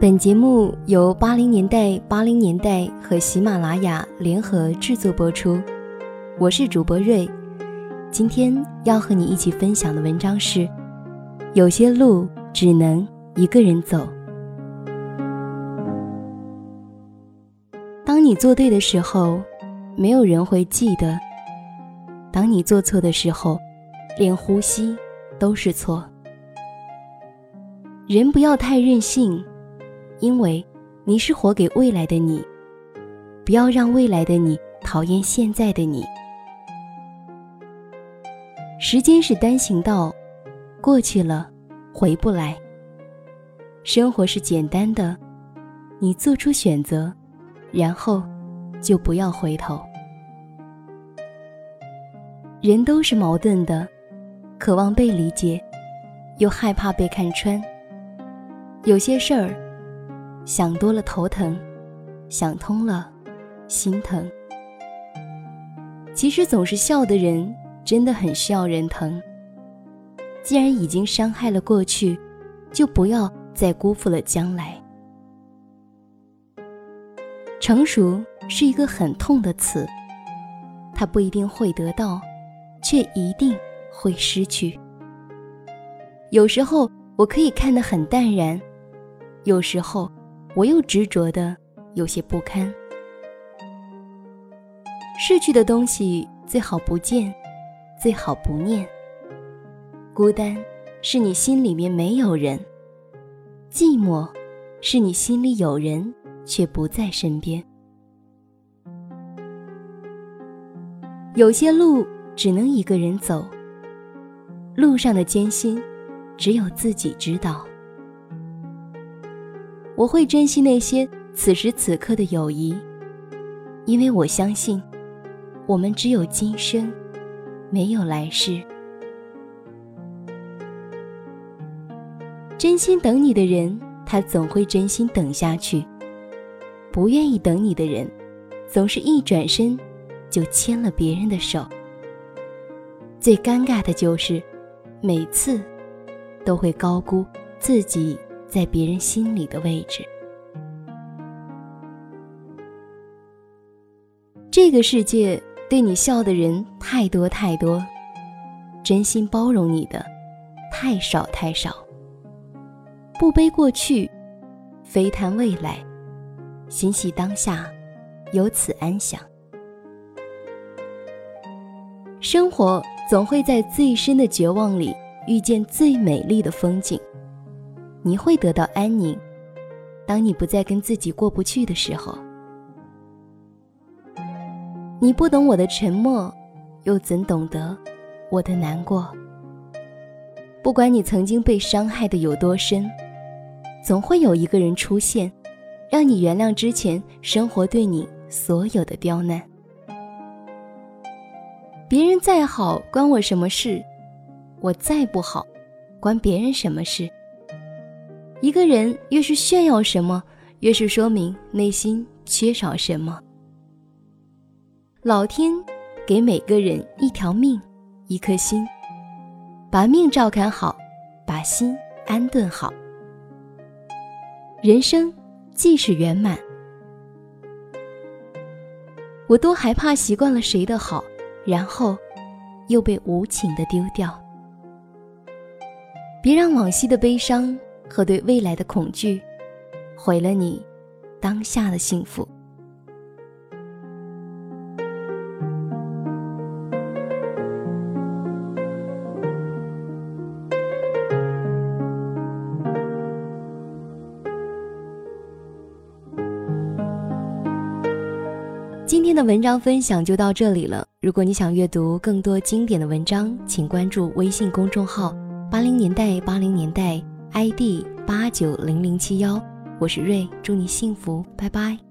本节目由八零年代八零年代和喜马拉雅联合制作播出，我是主播瑞。今天要和你一起分享的文章是：有些路只能一个人走。当你做对的时候，没有人会记得；当你做错的时候，连呼吸都是错。人不要太任性，因为你是活给未来的你。不要让未来的你讨厌现在的你。时间是单行道，过去了回不来。生活是简单的，你做出选择，然后就不要回头。人都是矛盾的，渴望被理解，又害怕被看穿。有些事儿，想多了头疼，想通了心疼。其实总是笑的人，真的很需要人疼。既然已经伤害了过去，就不要再辜负了将来。成熟是一个很痛的词，它不一定会得到，却一定会失去。有时候我可以看得很淡然。有时候，我又执着的有些不堪。逝去的东西最好不见，最好不念。孤单是你心里面没有人，寂寞是你心里有人却不在身边。有些路只能一个人走，路上的艰辛，只有自己知道。我会珍惜那些此时此刻的友谊，因为我相信，我们只有今生，没有来世。真心等你的人，他总会真心等下去；不愿意等你的人，总是一转身就牵了别人的手。最尴尬的就是，每次都会高估自己。在别人心里的位置。这个世界对你笑的人太多太多，真心包容你的太少太少。不悲过去，非谈未来，欣喜当下，由此安详。生活总会在最深的绝望里遇见最美丽的风景。你会得到安宁，当你不再跟自己过不去的时候。你不懂我的沉默，又怎懂得我的难过？不管你曾经被伤害的有多深，总会有一个人出现，让你原谅之前生活对你所有的刁难。别人再好，关我什么事？我再不好，关别人什么事？一个人越是炫耀什么，越是说明内心缺少什么。老天给每个人一条命，一颗心，把命照看好，把心安顿好，人生即是圆满。我多害怕习惯了谁的好，然后又被无情的丢掉。别让往昔的悲伤。和对未来的恐惧，毁了你当下的幸福。今天的文章分享就到这里了。如果你想阅读更多经典的文章，请关注微信公众号“八零年代八零年代”。ID 八九零零七幺，我是瑞，祝你幸福，拜拜。